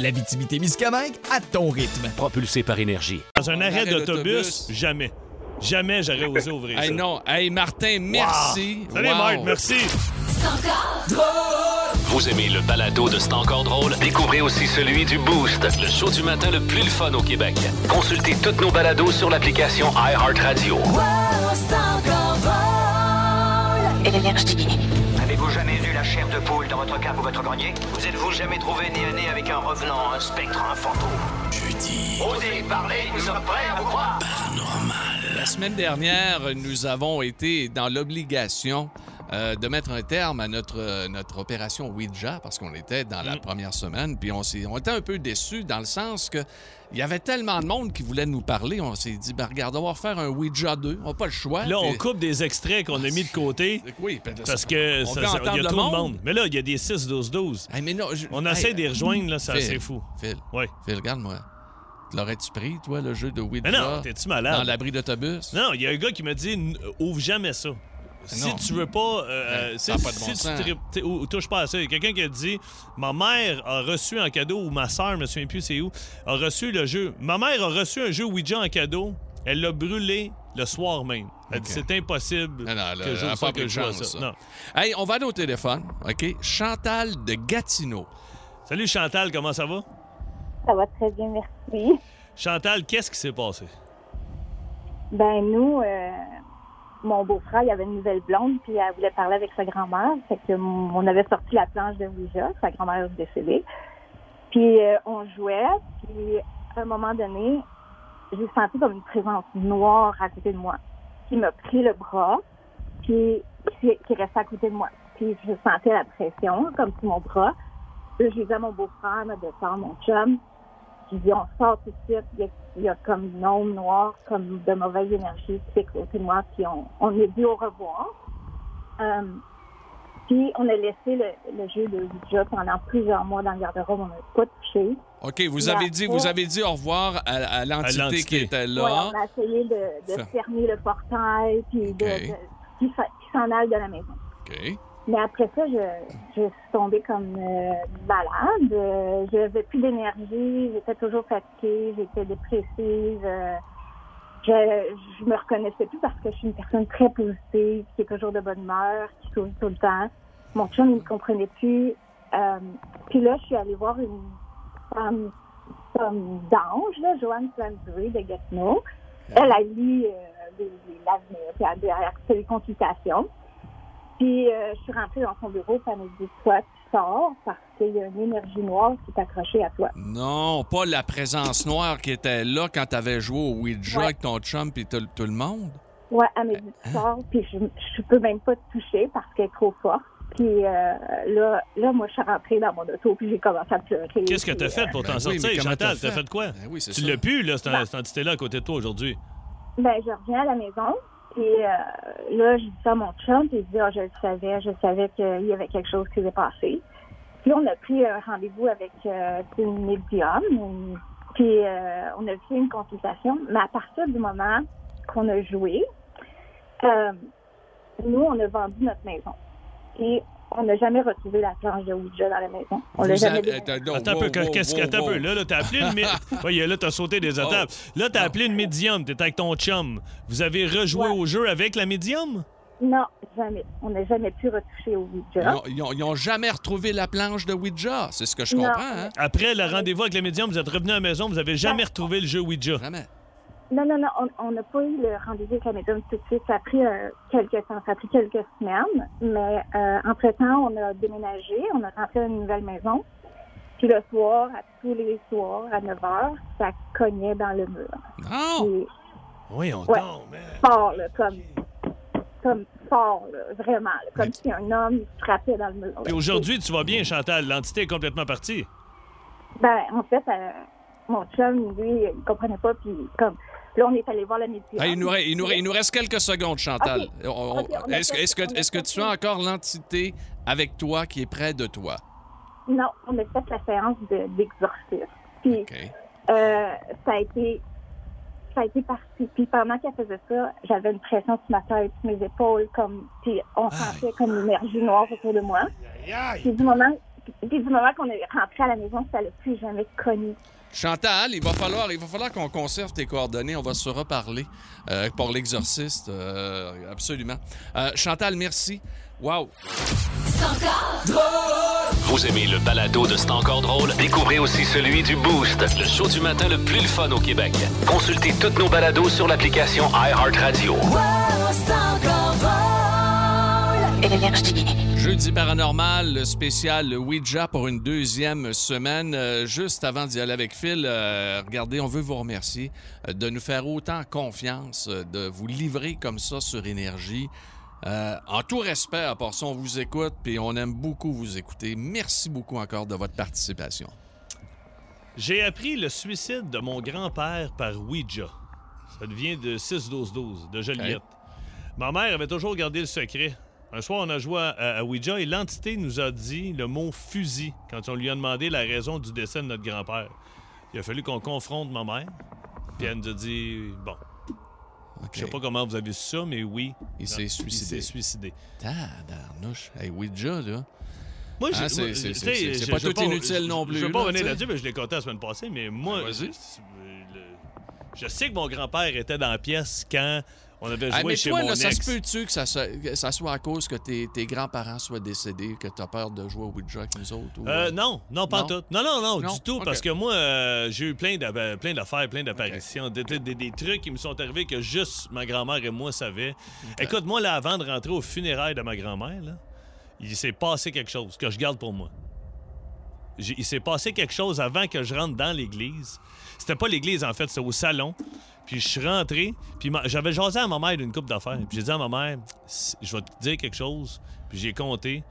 L'Abitibi-Témiscamingue à ton rythme. Propulsé par énergie. Dans un arrêt arrêt d'autobus, jamais. Jamais j'aurais osé ouvrir Hey ça. non, hey Martin, merci. Salut, Wow. Marc, merci. Vous aimez le balado de C'est encore drôle? Découvrez aussi celui du Boost, le show du matin le plus le fun au Québec. Consultez toutes nos balados sur l'application iHeartRadio. Avez-vous jamais eu la chair de poule dans votre cave ou votre grenier Vous êtes-vous jamais trouvé nez à nez avec un revenant, un spectre, un fantôme Jeudi. Osez parler, nous sommes prêts à vous croire. La semaine dernière, nous avons été dans l'obligation euh, de mettre un terme à notre, euh, notre opération Ouija parce qu'on était dans la première semaine. Puis on, s'est- on était un peu déçus dans le sens que il y avait tellement de monde qui voulait nous parler. On s'est dit, ben, regarde, on va faire un Ouija 2. On n'a pas le choix. Là, on coupe des extraits qu'on a mis de côté <laughs> Oui, ben, parce que ça- ça- y a le monde. monde. Mais là, il y a des 6-12-12. Hey, mais non, je- On hey, essaie de les rejoindre, là, c'est fou. Phil, Oui. Phil, regarde-moi. Tu L'aurais-tu pris, toi, le jeu de Ouija? Mais non, t'es-tu malade? Dans l'abri d'autobus? Non, il y a un gars qui m'a dit ouvre jamais ça. Si tu veux pas, euh, Ouais, si, ça a pas de si bon tu sens. ou, ou touche pas à ça. Il y a quelqu'un qui a dit ma mère a reçu en cadeau ou ma soeur, je me souviens plus c'est où, a reçu le jeu. Ma mère a reçu un jeu Ouija en cadeau. Elle l'a brûlé le soir même. Elle dit Ok. c'est impossible Non, non, là, que j'ouvre pas ça, pris que je joue chance, ça. ça. Non. Hey, on va aller au téléphone, OK? Chantal de Gatineau. Salut Chantal, comment ça va? Ça va très bien, merci. Chantal, qu'est-ce qui s'est passé? Ben nous, euh, mon beau-frère, il avait une nouvelle blonde, puis elle voulait parler avec sa grand-mère. Fait que mm, on avait sorti la planche de Ouija, sa grand-mère est décédée. Puis euh, on jouait, puis à un moment donné, j'ai senti comme une présence noire à côté de moi, qui m'a pris le bras, puis qui, qui restait à côté de moi. Puis je sentais la pression, comme sur mon bras. Là, j'ai à mon beau-frère, me descendre, mon chum. On sort tout de suite. Il y a, il y a comme une ombre noire, comme de mauvaise énergie qui est côté de moi. Puis on, on est dit au revoir. Euh, puis on a laissé le, le jeu de Ouija pendant plusieurs mois dans le garde-robe. On n'a pas touché. OK, vous avez dit, vous avez dit au revoir à, à l'entité qui était Ouais, là. on a essayé de, fermer le portail, puis de, Ok. de- qu'il s'en aille de la maison. OK. Mais après ça, je, je suis tombée comme euh, malade. Euh, je n'avais plus d'énergie. J'étais toujours fatiguée. J'étais dépressive. euh, je, je me reconnaissais plus parce que je suis une personne très positive, qui est toujours de bonne humeur, qui sourit tout le temps. Mon chum, il me comprenait plus. Euh, puis là, je suis allée voir une femme comme d'ange, là, Joanne Flansbury de Gatineau. Elle a lu euh, l'avenir, puis elle a fait des consultations. Puis euh, je suis rentrée dans son bureau, puis elle m'a dit Toi, tu sors parce qu'il y a une énergie noire qui est accrochée à toi. Non, pas la présence noire qui était là quand tu avais joué au Ouija Ouais. avec ton chum puis tout, tout le monde. Ouais, elle m'a dit Tu sors, puis je, je peux même pas te toucher parce qu'elle est trop forte. Puis euh, là, là, moi, je suis rentrée dans mon auto, puis j'ai commencé à pleurer. Qu'est-ce que t'as fait pour Ben t'en oui, mais sortir, comment Chantal? t'as fait? fait quoi? Ben oui, c'est tu l'as pu, là, cette, Ben. cette entité-là à côté de toi aujourd'hui. ben, je reviens à la maison. Et euh, là, je dis ça à mon chum, puis il dit, ah, je le savais, je savais qu'il y avait quelque chose qui s'était passé. Puis on a pris un rendez-vous avec euh, une médium, puis euh, on a fait une consultation. Mais à partir du moment qu'on a joué, euh, nous, on a vendu notre maison. Et on n'a jamais retrouvé la planche de Ouija dans la maison. On l'a jamais a-. Attends, un peu, wow, wow, qu'est-ce wow, que attends un peu? wow. Là, là, t'as appelé une Ouais, là, t'as sauté des étapes. Là, t'as appelé une médium, t'es avec ton chum. Vous avez rejoué Ouais. au jeu avec la médium? Non, jamais. On n'a jamais pu retoucher au Ils Ouija. ils ont- ils ont jamais retrouvé la planche de Ouija. C'est ce que je Non. comprends. Hein? Après le rendez-vous avec la médium, vous êtes revenu à la maison, vous avez jamais retrouvé le jeu Ouija. Jamais. Non, non, non, on- on n'a pas eu le rendez-vous avec la médium tout de suite. Ça a pris euh, quelques temps, ça a pris quelques semaines. Mais euh, entre-temps, on a déménagé, on a rentré dans une nouvelle maison. Puis le soir, à tous les soirs, à 9 h, ça cognait dans le mur. Non! Puis, Oui, on Ouais. tombe, fort, là, comme, comme fort, là, vraiment. là, comme si un homme frappait dans le mur. là. Puis aujourd'hui, tu vas bien, Chantal. L'entité est complètement partie. Ben, en fait, euh, mon chum, lui, il comprenait pas. Puis comme, là, on est allé voir la médium. Hey, il, nous, re- il nous re- il nous reste quelques secondes, Chantal. Est-ce que, fait- est-ce que, on a est-ce que fait tu as encore l'entité avec toi qui est près de toi? Non, on a fait la séance de- d'exorcisme. Puis OK. euh, ça a été ça a été parti. Puis pendant qu'elle faisait ça, j'avais une pression sur ma tête, sur mes épaules, comme puis on sentait comme une énergie noire autour de moi. Puis du moment puis du moment qu'on est rentré à la maison, ça l'a plus jamais connu. Chantal, il va falloir, il va falloir qu'on conserve tes coordonnées. On va se reparler euh, pour l'exorciste. euh, absolument. Euh, Chantal, merci. Wow. Vous aimez le balado de C'est encore drôle? Découvrez aussi celui du Boost, le show du matin le plus le fun au Québec. Consultez toutes nos balados sur l'application iHeartRadio. Jeudi paranormal, le spécial Ouija pour une deuxième semaine. Euh, juste avant d'y aller avec Phil, euh, regardez, on veut vous remercier euh, de nous faire autant confiance, de vous livrer comme ça sur Énergie. Euh, en tout respect, à part ça, on vous écoute, puis on aime beaucoup vous écouter. Merci beaucoup encore de votre participation. J'ai appris le suicide de mon grand-père par Ouija. Ça devient de 6-12-12, de Joliette. Ma mère avait toujours gardé le secret. Un soir, on a joué à, à Ouija et l'entité nous a dit le mot fusil quand on lui a demandé la raison du décès de notre grand-père. Il a fallu qu'on confronte ma mère. Puis elle nous a dit bon. Je sais pas comment vous avez su ça, mais oui. Il s'est suicidé. Il s'est suicidé. Tabarnouche. Hey, Ouija, là. Moi, Hein, j'ai- c'est- pas je tout inutile non plus, Je veux pas revenir là-dessus, mais je l'ai compté la semaine passée, mais moi, je sais que mon grand-père était dans la pièce quand on avait joué Ah, mais chez toi, mon là, ça se peut-tu que ça, soit- que ça soit à cause que tes, tes grands-parents soient décédés, que tu as peur de jouer au Ouija avec nous autres? ou- Euh, non, non, pas Non? tout. Non, non, non, Non? du tout. Parce que moi, euh, j'ai eu plein ben, plein d'affaires, plein d'apparitions, des, des- des- des trucs qui me sont arrivés que juste ma grand-mère et moi savaient. Écoute, moi, là, avant de rentrer au funérailles de ma grand-mère, il s'est passé quelque chose que je garde pour moi. Il s'est passé quelque chose avant que je rentre dans l'église. C'était pas l'église, en fait, c'était au salon. Puis je suis rentré, puis j'avais jasé à ma mère d'une coupe d'affaires. Puis j'ai dit à ma mère, je vais te dire quelque chose. Puis j'ai compté.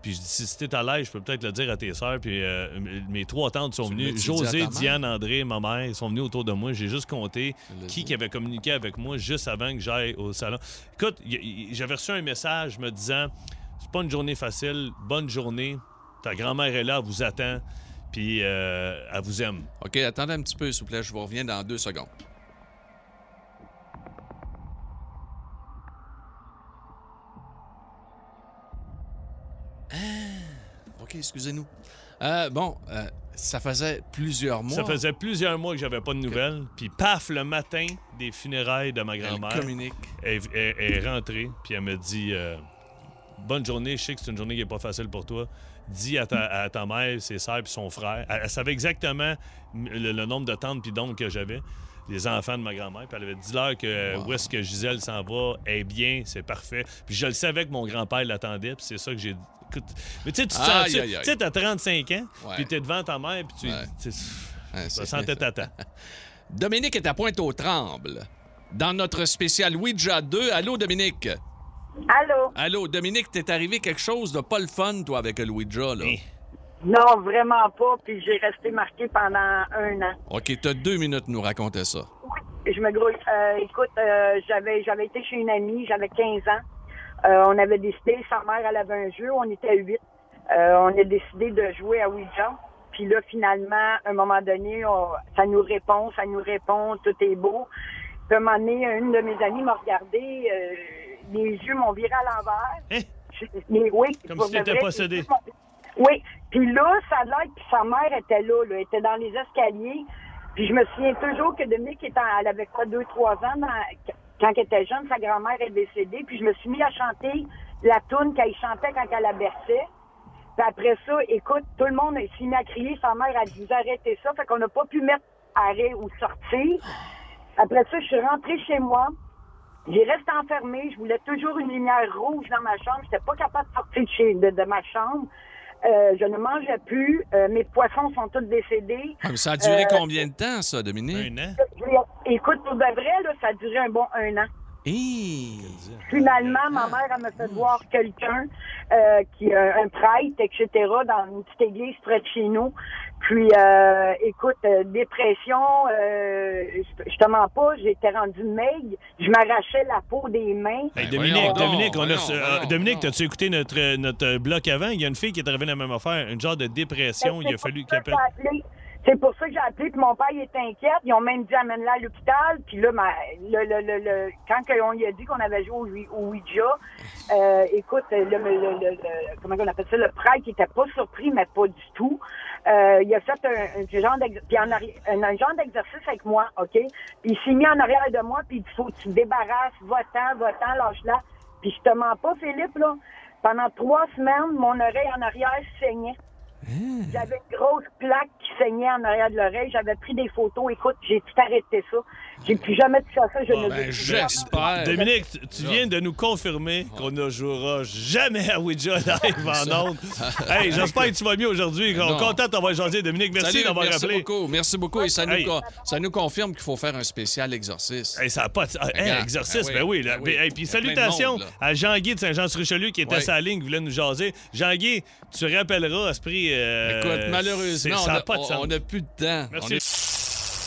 Puis je dis, si t'es à l'aise, je peux peut-être le dire à tes sœurs. Puis euh, mes trois tantes sont venues. José? Diane, André, ma mère, ils sont venus autour de moi. J'ai juste compté qui, qui avait communiqué avec moi juste avant que j'aille au salon. Écoute, j'avais reçu un message me disant, c'est pas une journée facile, bonne journée. Ta grand-mère est là, elle vous attend. Puis euh, elle vous aime. OK, attendez un petit peu, s'il vous plaît. Je vous reviens dans deux secondes. OK, excusez-nous. Euh, bon, euh, ça faisait plusieurs mois. Ça faisait plusieurs mois que j'avais pas de nouvelles. Puis paf, le matin des funérailles de ma grand-mère. communique. Elle, elle- elle est rentrée, puis elle me dit euh, Bonne journée, je sais que c'est une journée qui n'est pas facile pour toi. Dis à ta, à ta mère, ses sœurs puis son frère. Elle, elle savait exactement le, le nombre de tantes puis d'oncles que j'avais, les enfants de ma grand-mère. Puis elle avait dit leur que où est-ce que Gisèle s'en va, elle est bien, c'est parfait. Puis je le savais que mon grand-père l'attendait, puis c'est ça que j'ai. Écoute, mais tu sais, tu sens. Tu sais, t'as 35 ans, Ouais. puis t'es devant ta mère, puis tu. Ouais. c'est- sentais tata. <laughs> Dominique est à Pointe-aux-Trembles. Dans notre spécial Ouija 2. Allô, Dominique? Allô? Allô, Dominique, t'es arrivé quelque chose de pas le fun, toi, avec le Ouija, là? Non, vraiment pas. Puis j'ai resté marqué pendant un an. OK, t'as deux minutes de nous raconter ça. je me grouille. Euh, écoute, euh, j'avais j'avais été chez une amie, j'avais 15 ans. Euh, on avait décidé, sa mère, elle avait un jeu, on était huit. Euh, on a décidé de jouer à Ouija. Puis là, finalement, à un moment donné, on- ça nous répond, ça nous répond, tout est beau. Puis à un moment donné, une de mes amies m'a regardé, euh, les yeux m'ont viré à l'envers. Je- Mais oui, Hein? Comme si t'étais possédé. Oui. Puis là, ça a l'air sa mère était là, là, elle était dans les escaliers. Puis je me souviens toujours que Dominique, était, elle avait quoi, deux, trois ans, quand elle était jeune, sa grand-mère est décédée. Puis je me suis mis à chanter la toune qu'elle chantait quand elle la berçait. Puis après ça, écoute, tout le monde s'est mis à crier. Sa mère a dit, arrêtez ça. Fait qu'on n'a pas pu mettre arrêt ou sortir. Après ça, je suis rentrée chez moi. J'ai resté enfermée. Je voulais toujours une lumière rouge dans ma chambre. J'étais pas capable de sortir de ma chambre. Euh, je ne mangeais plus. Euh, mes poissons sont tous décédés. Ah, mais ça a duré Euh, combien de temps, ça, Dominique? Un an. Écoute, pour de vrai, là, ça a duré un bon un an. Finalement, ma mère, elle m'a fait voir quelqu'un euh, qui a un prêtre, etc., dans une petite église près de chez nous. Puis, euh, écoute, euh, dépression, euh, je je te mens pas, j'étais rendue maigre, je m'arrachais la peau des mains. Hey, Dominique, voyons Dominique, donc, on a, voyons, euh, voyons, Dominique, t'as-tu écouté notre, euh, notre euh, bloc avant? Il y a une fille qui est arrivée la même affaire, une genre de dépression. Il a fallu qu'elle appelle. C'est pour ça que j'ai appelé, puis mon père il était inquiète. Ils ont même dit amène-la à l'hôpital. Puis là, ma- le, le, le, le- quand on lui a dit qu'on avait joué au, au Ouija, euh, écoute, le, le, comment on appelle ça, le prêtre qui était pas surpris, mais pas du tout. Euh, il a fait un, un genre d'ex- puis en arri- un, un genre d'exercice avec moi, OK? Puis il s'est mis en arrière de moi, puis il dit faut que tu te débarrasses, va-t'en, va-t'en, lâche-la. Puis je te mens pas, Philippe, là. Pendant trois semaines, mon oreille en arrière saignait. J'avais une grosse plaque qui saignait en arrière de l'oreille. J'avais pris des photos. Écoute, j'ai tout arrêté ça. J'ai plus jamais touché à ça. Je ne ben, j'espère. Dominique, tu- tu viens de nous confirmer qu'on ne jouera jamais à Ouija live en ondes. <laughs> Hey, j'espère que tu vas mieux aujourd'hui. On Non. est content de t'avoir jasé, Dominique. Merci Salut, d'avoir merci rappelé. beaucoup. Merci beaucoup. Et ça, Hey. nous, con- ça nous confirme qu'il faut faire un spécial exorcisme. Hey, ça a pas de... hey, Regarde, exercice, ben ben oui, là. ben oui. Hey, puis Il y a plein de salutations monde, là. à Jean-Guy de Saint-Jean-sur-Richelieu qui était Ouais. sa ligne, qui voulait nous jaser. Jean-Guy, tu rappelleras à ce prix... euh, Écoute, malheureusement, on a- n'a pas de on- sens. on n'a plus de temps. Merci. On est-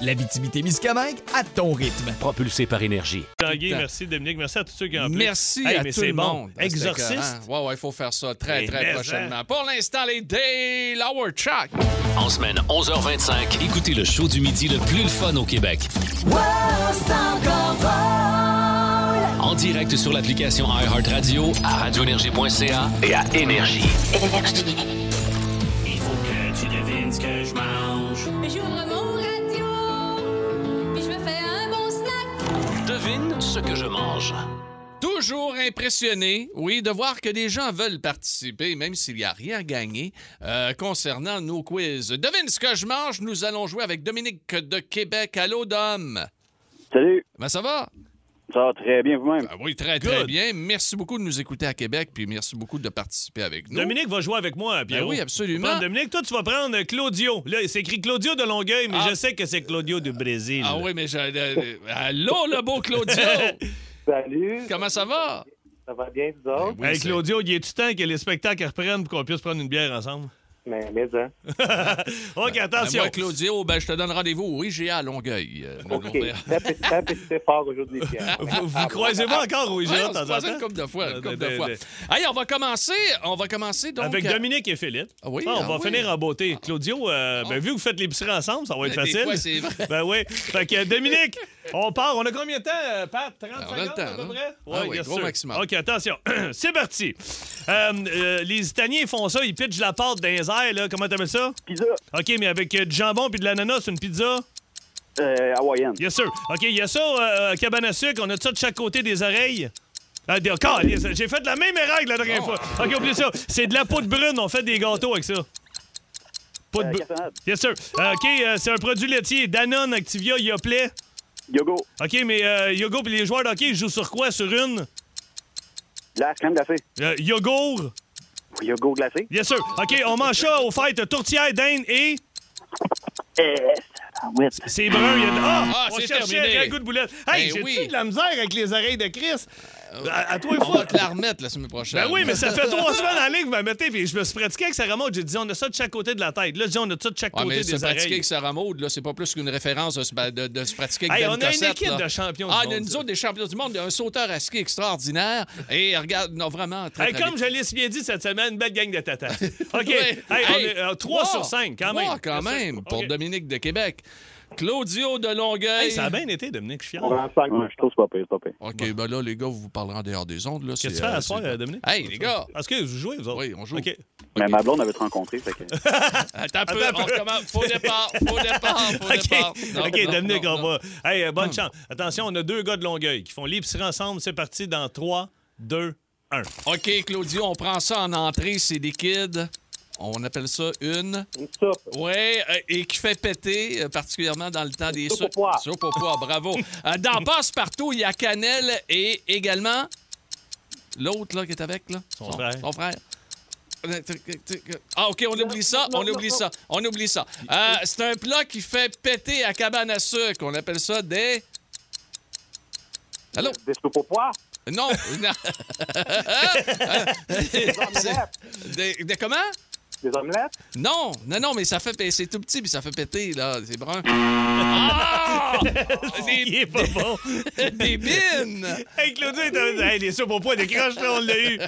L'Abitibi-Témiscamingue à ton rythme. Propulsé par énergie. Jean-Guy, merci Dominique, merci à tous ceux qui ont appelé. Merci Hey, à mais tout c'est le bon. monde. Exorciste. écœurant. Ouais, ouais, il faut faire ça très, très mais, prochainement. hein? Pour l'instant, les Day Hour Chuck. En semaine 11h25, écoutez le show du midi le plus le fun au Québec. En direct sur l'application iHeartRadio, à radioénergie.ca et à Énergie. Il faut que tu devines ce que je mange. Ce que je mange. Toujours impressionné, oui, de voir que des gens veulent participer, même s'il n'y a rien à gagner, euh, concernant nos quiz. Devine ce que je mange? Nous allons jouer avec Dominique de Québec. Allô, Dom. Salut. Ben, ça va? Ça va très bien vous-même. Ah oui, très, très Good. bien. Merci beaucoup de nous écouter à Québec, puis merci beaucoup de participer avec nous. Dominique va jouer avec moi, Pierrot. Ben oui, absolument. Dominique, toi, tu vas prendre Claudio. Là, c'est écrit Claudio de Longueuil, mais Ah. je sais que c'est Claudio du Brésil. Ah oui, mais j'ai... euh, allô, le beau Claudio! <laughs> Salut. Comment ça va? Ça va bien, vous autres? Oui, hey, Claudio, il est-tu temps que les spectacles reprennent pour qu'on puisse prendre une bière ensemble? Mais, mais, hein. <laughs> OK, attention. moi, Claudio, ben, je te donne rendez-vous au IGA à Longueuil. Euh, OK. Tapez, fort aujourd'hui, Pierre. vous, vous croisez-vous encore au IGA Ouais, en passe une temps? couple de fois. une couple de- fois. Hey, on va commencer. On va commencer donc. Avec euh, Dominique et Philippe. Ah oui, on ah va oui. finir en beauté. Claudio, euh, ben, vu que vous faites l'épicerie ensemble, ça va être Ben, des facile. fois, c'est vrai. Ben oui. Fait que Dominique, on part. On a combien de temps, euh, Pat? 30 Ben, on a secondes le temps, à peu près? Ah oui, yes, gros sir. maximum. OK, attention. <clears throat> c'est parti. Euh, euh, les Italiens ils font ça, ils pitchent la pâte dans les airs, là. Comment t'appelles ça? Pizza OK, mais avec euh, du jambon puis de l'ananas, c'est une pizza? euh, hawaïenne. Yes, sir. OK, il y a ça, euh, cabane à sucre. On a ça de chaque côté des oreilles. Ah, des- encore, j'ai fait la même erreur que la dernière Oh. fois. OK, oublie ça. C'est de la poudre brune. On fait des gâteaux avec ça. Poudre Euh, brune. Yes, sir. OK, euh, c'est un produit laitier. Danone, Activia, Yoplait. Yogo. OK, mais euh, Yogo puis les joueurs de hockey, ils jouent sur quoi? Sur une? Glace, crème glacée. Euh, yogourt? Yogourt glacé. Yes, sir. OK, on mange ça aux fêtes. Tourtière, dinde et... oui. C'est brun. Il y a... Ah! Ah, on c'est cherchait terminé. un ragoût de boulette. Hey, Ben j'ai-tu oui. de la misère avec les oreilles de Chris? À, à toi, il On va te la remettre la semaine prochaine. Ben oui, mais ça fait trois <laughs> semaines en ligne que vous me mettez, puis je me suis pratiqué avec Sarah Maud. J'ai dit, on a ça de chaque côté de la tête. Là, je dis, on a ça de chaque Ouais, côté mais se des pratiquer oreilles. avec Sarah Maud, là, c'est pas plus qu'une référence de, se- de- de se pratiquer avec Hey, Ben on a une équipe là. de champions du Ah, monde, nous ça. autres, des champions du monde, un sauteur à ski extraordinaire. Et regarde, non, vraiment, très, Hey, très comme bien. je l'ai si bien dit cette semaine, une belle gang de tatas. <laughs> OK. Ouais. Hey, on est, euh, 3 trois. sur 5, quand même. quand Bien sûr. même, pour OK. Dominique de Québec. Claudio de Longueuil. Hey, ça a bien été, Dominique, je suis fier. Ouais, je trouve que c'est pas pire, c'est pas pire. OK, ben là, les gars, vous vous parlerez en dehors des ondes. Qu'est-ce que C'est, tu fais à soir, euh, Dominique? Hey, les gars! Est-ce que vous jouez, vous autres? Oui, on joue. OK. Mais ma blonde avait te rencontré, fait que... <laughs> Attends un peu, Attends un on peu. recommence. Faux départ, faux départ, faux <laughs> OK, départ. Non, OK, non, Dominique, non, on non. va. Hey, euh, bonne chance. Attention, on a deux gars de Longueuil qui font l'épicerie ensemble. C'est parti dans 3, 2, 1. OK, Claudio, on prend ça en entrée, c'est liquide. On appelle ça une. Une soupe. Oui, et qui fait péter, euh, particulièrement dans le temps des soupe soupes. aux pois. Soupe aux pois, bravo. Euh, dans <laughs> Passe-Partout, il y a Cannelle et également l'autre là qui est avec, là. Son frère. Son frère. Ah, OK, on oublie ça, on oublie ça, on oublie ça. Euh, c'est un plat qui fait péter à cabane à sucre. On appelle ça des... Allô? Des soupes aux pois. Non. non. <laughs> <laughs> des, des comment? Des omelettes? Non, non, non, mais ça fait péter. C'est tout petit, puis ça fait péter, là. C'est brun. Ah! <laughs> Il est pas bon. <laughs> Des bines! Hey, Claudio, il t'a- hey, les soupes au poids de croche, là, on l'a eu. Euh,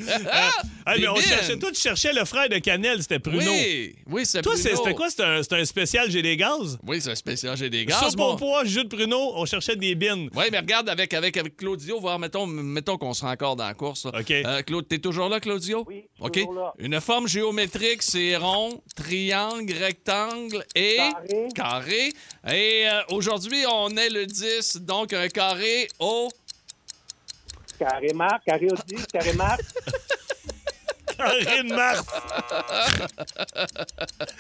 hey, mais on Des cherchait, bines. toi, tu cherchais le frère de Cannelle, c'était Pruno. Oui, oui, c'est Toi, c'était quoi? C'était un, un spécial J'ai des gaz? Oui, c'est un spécial, j'ai des gaz, au moi. pois, jus de Pruno, on cherchait des bines. Oui, mais regarde, avec, avec, avec Claudio, voir, mettons, mettons qu'on sera encore dans la course. là. OK. Euh, Claude, t'es toujours là, Claudio? Oui, OK. toujours là. Une forme géométrique, c'est rond, triangle, rectangle et Carré. carré. Et euh, aujourd'hui, on est le 10, donc un carré au... Carré Marc, carré Audi, carré Marc. <laughs> Carré de Mars.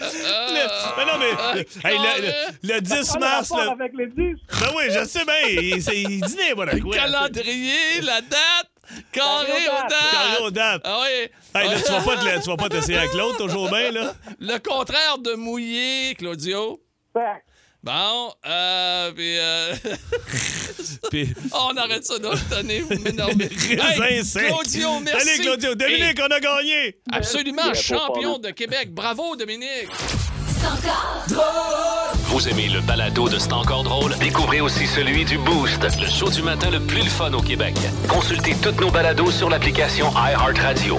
Le- mais non, mais. hey, le, le- le 10 mars. Le le- avec les 10. Ben oui, je sais bien. Il, c'est- il dit n'importe quoi. calendrier, la date, carré aux dates. Carré aux dates. Ah oui. Hey, là, tu vas pas te le- tu vas pas t'essayer avec l'autre, toujours bien, là? Le contraire de mouillé, Claudio. Fait Bon, euh, puis, euh... <laughs> Puis, <laughs> on arrête ça donc, tenez, vous m'énervez. <laughs> Hey. Claudio, merci. Salut, Claudio. Dominique, on a gagné. Absolument, pas champion de Québec. Bravo, Dominique. Vous aimez le balado de C'est encore drôle? Découvrez aussi celui du Boost, le show du matin le plus le fun au Québec. Consultez toutes nos balados sur l'application iHeartRadio.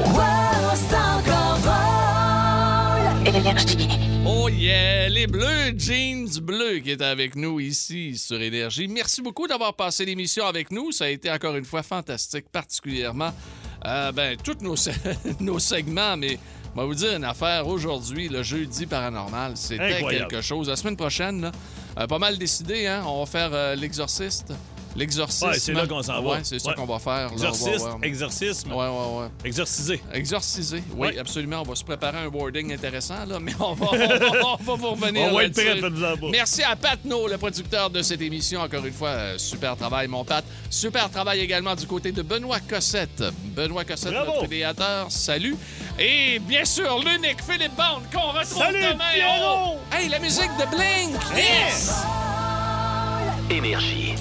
Oh yeah, les bleus, jeans bleus qui est avec nous ici sur Énergie. Merci beaucoup d'avoir passé l'émission avec nous. Ça a été encore une fois fantastique, particulièrement euh, ben, tous nos, se- <laughs> nos segments, mais on va vous dire une affaire aujourd'hui, le jeudi paranormal, c'était quelque chose. La semaine prochaine, là, euh, pas mal décidé, hein? On va faire euh, l'exorciste. L'exorcisme. Ouais, c'est là qu'on s'en va. Ouais, c'est ça qu'on va faire. Exorciste, ouais. exorcisme. Ouais, ouais, ouais. Exorcisé. Exorcisé, oui, Ouais. absolument. On va se préparer un boarding intéressant, là, mais on va, on <laughs> va, on va vous revenir. On va être prêt. Merci à Pat No, le producteur de cette émission. Encore une fois, euh, super travail, mon Pat. Super travail également du côté de Benoît Cossette. Benoît Cossette, Bravo. notre idéateur, salut. Et bien sûr, l'unique Philippe Bond qu'on retrouve Salut, demain. Oh! Hey, la musique de Blink! Yes! Énergie.